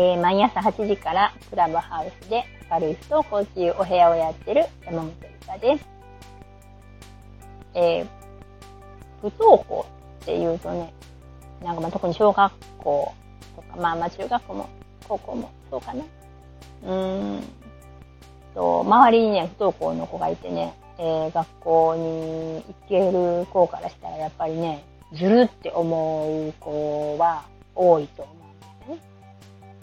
えー、毎朝8時からクラブハウスで明るい不登校というお部屋をやってる山本理香です。えー、不登校っていうとね、なんかまあ特に小学校とか、まあまあ中学校も高校もそうかな。うーんと、周りにね、不登校の子がいてね、えー、学校に行ける子からしたらやっぱりね、ずるって思う子は多いと思う。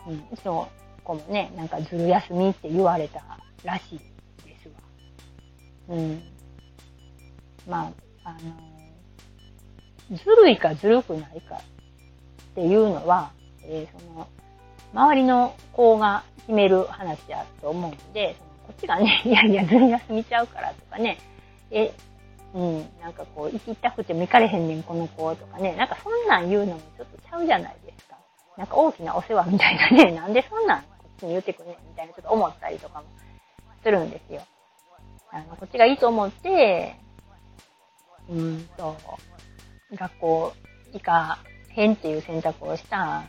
うん。うちの子もね、なんかずる休みって言われたらしいですわ。うん。まあ、あの、ずるいかずるくないかっていうのは、えー、その、周りの子が決める話だと思うんで、そのこっちがね、いやいや、ずる休みちゃうからとかね、え、うん、なんかこう、行きたくても行かれへんねん、この子とかね、なんかそんなん言うのもちょっとちゃうじゃないですか。なんか大きなお世話みたいなね、なんでそんなんこっちに言ってくんねん、みたいなちょっと思ったりとかもするんですよ。あの、こっちがいいと思って、うんと、学校行かへんっていう選択をした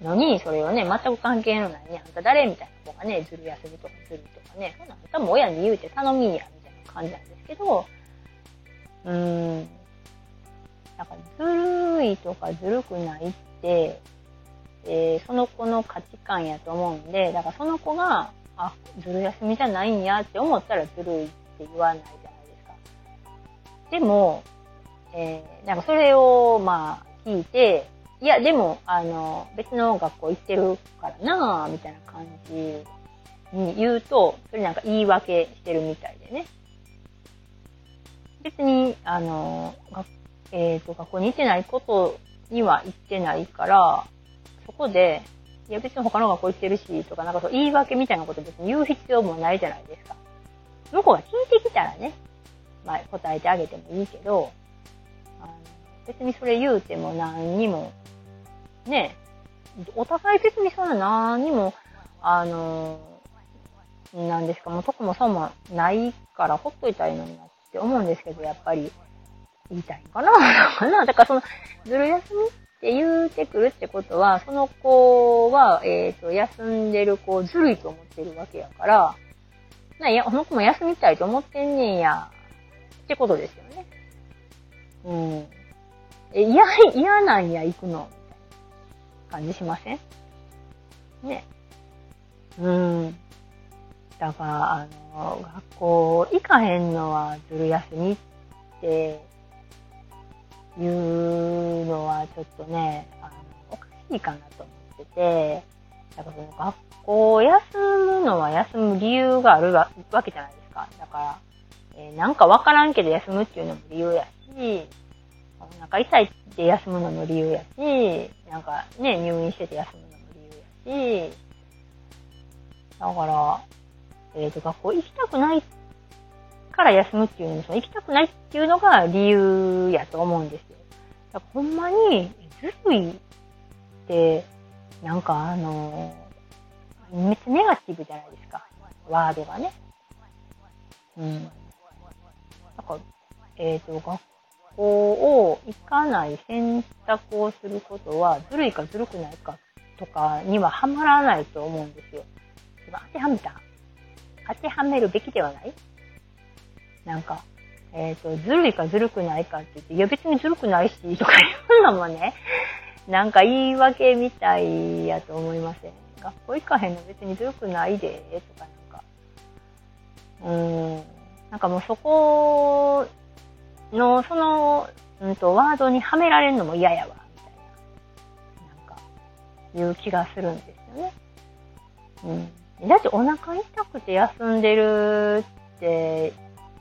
のに、それをね、全く関係のないね、あんた誰みたいな子がね、ずる休みとかずるとかね、そんなん多分親に言うて頼みや、みたいな感じなんですけど、うーん、なんかずるいとかずるくないって、えー、その子の価値観やと思うんで、だからその子が、あ、ずる休みじゃないんやって思ったらずるいって言わないじゃないですか。でも、えー、なんかそれを、まあ、聞いて、いや、でも、あの、別の学校行ってるからなぁ、みたいな感じに言うと、それなんか言い訳してるみたいでね。別に、あの、えっ、ー、と、学校に行ってないことには行ってないから、そこで、いや別に他の学校行ってるし、とか、なんかそう言い訳みたいなこと別に言う必要もないじゃないですか。向こうが聞いてきたらね、まあ答えてあげてもいいけど、あの別にそれ言うても何にもね、お互い別にそんな何にも、あの、なんですか、もうとこもそうもないからほっといたいのになって思うんですけど、やっぱり言いたいかなかな だからその、ずる休みって言うてくるってことは、その子は、えっ、ー、と、休んでる子ずるいと思ってるわけやから、な、いや、この子も休みたいと思ってんねんや、ってことですよね。うん。え、嫌、嫌なんや、行くの。感じしません？ね。うん。だから、あの、学校行かへんのはずる休みっていうのはちょっとね、あの、おかしいかなと思ってて、だからその学校を休むのは休む理由があるわけじゃないですか。だから、えー、なんかわからんけど休むっていうのも理由やし、なんか痛いって休むのも理由やし、なんかね、入院してて休むのも理由やし、だから、えっ、ー、と、学校行きたくないから休むっていうのその行きたくないっていうのが理由やと思うんですよ。だほんまに、ずるいって、なんかあの、めっちゃネガティブじゃないですか。ワードがね。うん。なんか、えっ、ー、と、学校を行かない選択をすることは、ずるいかずるくないかとかにはハマらないと思うんですよ。当てはめた当てはめるべきではない？なんか、えっ、ー、と、ずるいかずるくないかって言って、いや別にずるくないし、とか言うのもね、なんか言い訳みたいやと思いません。学校行かへんの別にずるくないで、とかなんか。うーん。なんかもうそこの、その、うんと、ワードにはめられるのも嫌やわ、みたいな、なんか、いう気がするんですよね。うん。だってお腹痛くて休んでるって、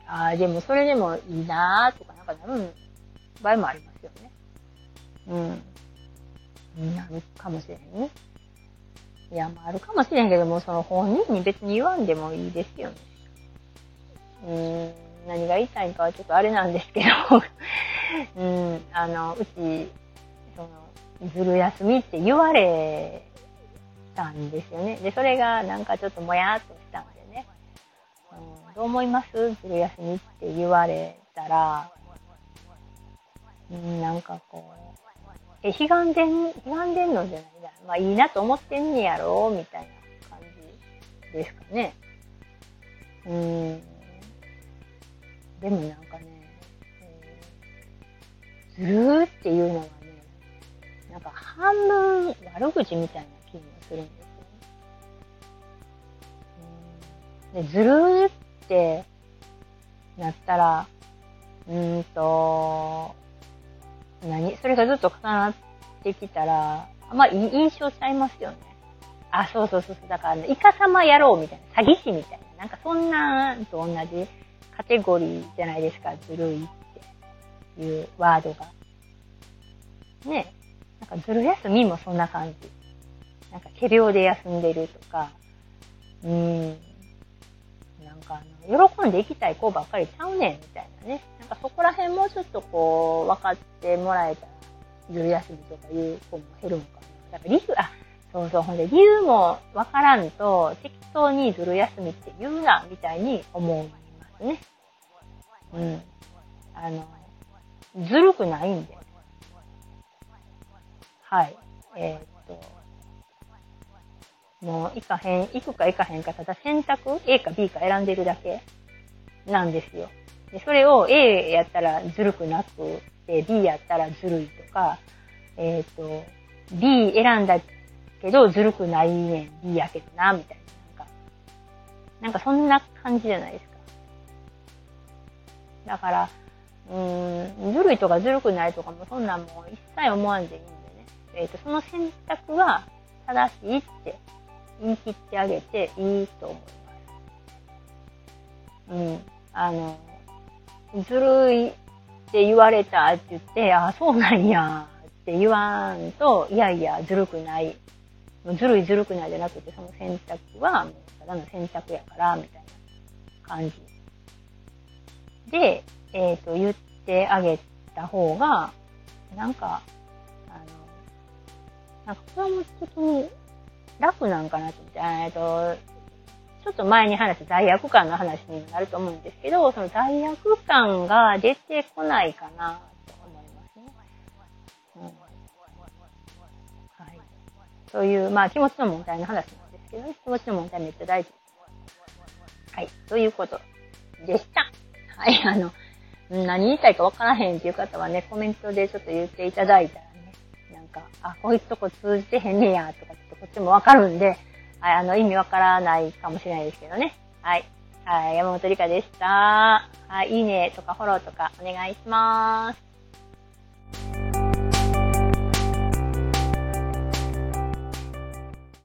ああ、でもそれでもいいなーとかなんかなる場合もありますよね。うん。なるかもしれへんね。いや、まああるかもしれんけども、その本人に別に言わんでもいいですよね。うん。何が言いたいかはちょっとあれなんですけど うん、あの、うち、その、ずる休みって言われたんですよね。で、それがなんかちょっともやーっと。どう思います？ずる休みって言われたら、うん、なんかこうえ、悲願でん、悲願でんのじゃないな。まあいいなと思ってんねやろ？みたいな感じですかね。うん。でもなんかね、ずるーっていうのはね、なんか半分悪口みたいな気もするんですよね。でずるーってなったら、うんと、何？それがずっと重なってきたら、あんまいい印象ちゃいますよね。あ、そうそうそうそう。だからね、イカ様やろうみたいな、詐欺師みたいな。なんかそんなと同じカテゴリーじゃないですか、ずるいっていうワードが。ね。なんかずる休みもそんな感じ。なんか仮病で休んでるとか、うん。喜んでいきたい子ばっかりちゃうねんみたいなね。なんかそこら辺もちょっとこう、分かってもらえたら、ずる休みとかいう子も減るのかな。だから理由、あ、そうそう、ほんで理由も分からんと、適当にずる休みって言うな、みたいに思いますね。うん。あの、ずるくないんで。はい。えー、っと、もう行かへん、行くか行かへんか、ただ選択 ?A か B か選んでるだけなんですよ。で、それを A やったらずるくなく、で、B やったらずるいとか、えっ、と、B 選んだけどずるくないねん、B やけどな、みたいな。なんか、なんかそんな感じじゃないですか。だから、うーん、ずるいとかずるくないとかもそんなんもう一切思わんでいいんでね。えっ、と、その選択は正しいって言い切ってあげていいと思います。うん。あの、ずるいって言われたって言って、あ、そうなんやって言わんと、いやいや、ずるくない。ずるいずるくないじゃなくて、その選択は、もうただの選択やから、みたいな感じ。で、えっ、ー、と、言ってあげた方が、なんか、あの、なんか、これも的に楽なんかなって、えっ、と、ちょっと前に話した罪悪感の話になると思うんですけど、その罪悪感が出てこないかなと思いますね。うん。はい。そういう、まあ気持ちの問題の話なんですけどね。気持ちの問題めっちゃ大事。はい。ということでした。はい。あの、何言いたいかわからへんっていう方はね、コメントでちょっと言っていただいたらね、なんか、あ、こういうとこ通じてへんねや、とかこっちもわかるんで、はい、あの、意味わからないかもしれないですけどね。はい。はい、山本理香でした。はい、いいねとかフォローとかお願いします。